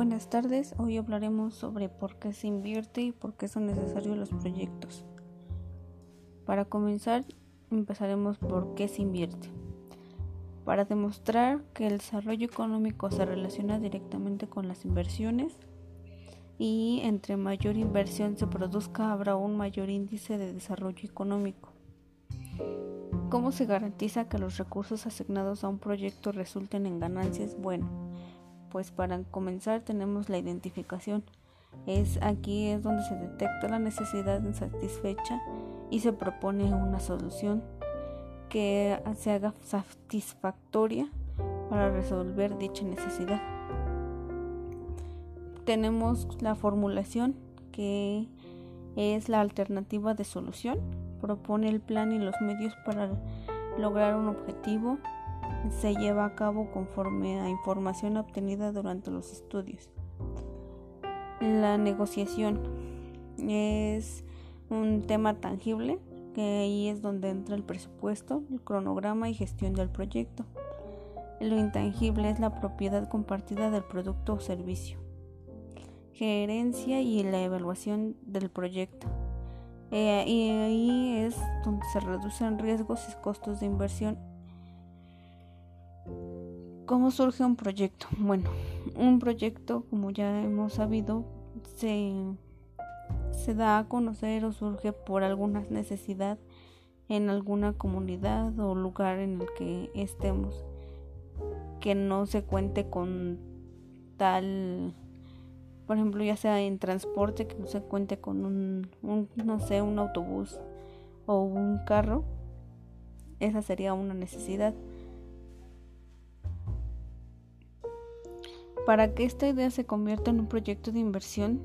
Buenas tardes, hoy hablaremos sobre por qué se invierte y por qué son necesarios los proyectos. Para comenzar, empezaremos por qué se invierte. Para demostrar que el desarrollo económico se relaciona directamente con las inversiones y entre mayor inversión se produzca habrá un mayor índice de desarrollo económico. ¿Cómo se garantiza que los recursos asignados a un proyecto resulten en ganancias? Bueno, pues para comenzar tenemos la identificación. Es aquí es donde se detecta la necesidad insatisfecha y se propone una solución que se haga satisfactoria para resolver dicha necesidad. Tenemos la formulación que es la alternativa de solución. Propone el plan y los medios para lograr un objetivo se lleva a cabo conforme a información obtenida durante los estudios. La negociación es un tema tangible, que ahí es donde entra el presupuesto, el cronograma y gestión del proyecto. Lo intangible es la propiedad compartida del producto o servicio. Gerencia y la evaluación del proyecto. Eh, y ahí es donde se reducen riesgos y costos de inversión ¿Cómo surge un proyecto? Bueno, un proyecto, como ya hemos sabido, se, se da a conocer o surge por alguna necesidad en alguna comunidad o lugar en el que estemos, que no se cuente con tal, por ejemplo, ya sea en transporte, que no se cuente con un, un no sé, un autobús o un carro, esa sería una necesidad. Para que esta idea se convierta en un proyecto de inversión,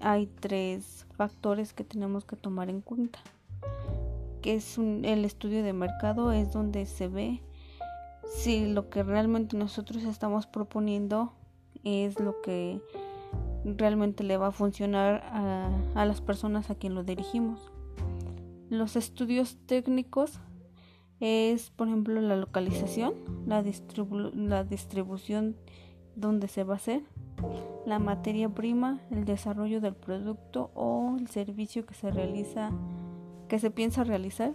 hay tres factores que tenemos que tomar en cuenta. Que es el estudio de mercado, es donde se ve si lo que realmente nosotros estamos proponiendo es lo que realmente le va a funcionar a, las personas a quien lo dirigimos. Los estudios técnicos es, por ejemplo, la localización, la distribución dónde se va a hacer, la materia prima, el desarrollo del producto o el servicio que se realiza, que se piensa realizar,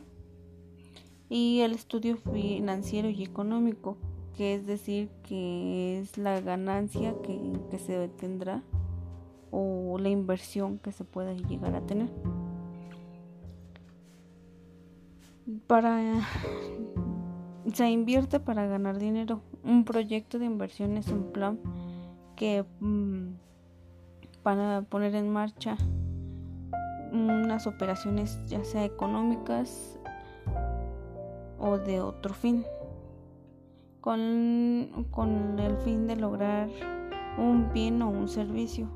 y el estudio financiero y económico, que es decir, que es la ganancia que, que se tendrá o la inversión que se pueda llegar a tener. Para se invierte para ganar dinero. Un proyecto de inversión es un plan que mm, para poner en marcha unas operaciones ya sea económicas o de otro fin con, con el fin de lograr un bien o un servicio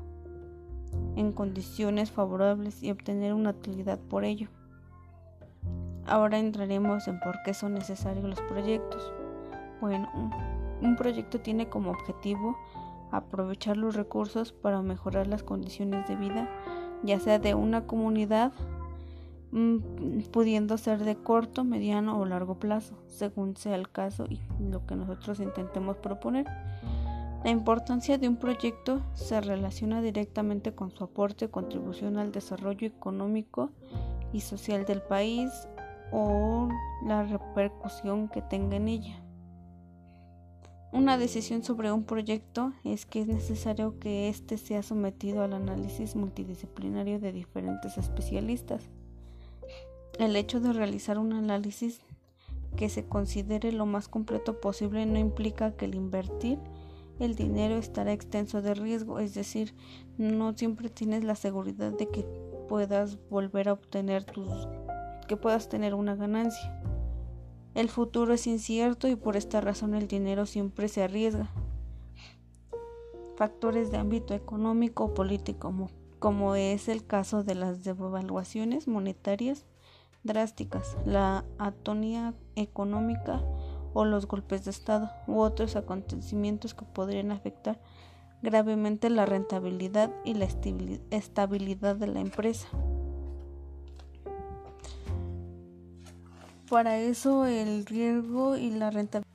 en condiciones favorables y obtener una utilidad por ello. Ahora entraremos en por qué son necesarios los proyectos. Bueno, un, proyecto tiene como objetivo aprovechar los recursos para mejorar las condiciones de vida, ya sea de una comunidad, mm, pudiendo ser de corto, mediano o largo plazo, según sea el caso y lo que nosotros intentemos proponer. La importancia de un proyecto se relaciona directamente con su aporte contribución al desarrollo económico y social del país o la repercusión que tenga en ella. Una decisión sobre un proyecto es que es necesario que éste sea sometido al análisis multidisciplinario de diferentes especialistas. El hecho de realizar un análisis que se considere lo más completo posible no implica que el invertir el dinero estará extenso de riesgo, es decir, no siempre tienes la seguridad de que puedas volver a obtener tus que puedas tener una ganancia. El futuro es incierto y por esta razón el dinero siempre se arriesga. Factores de ámbito económico o político, como, es el caso de las devaluaciones monetarias drásticas, la atonía económica o los golpes de Estado u otros acontecimientos que podrían afectar gravemente la rentabilidad y la estabilidad de la empresa. Para eso el riesgo y la rentabilidad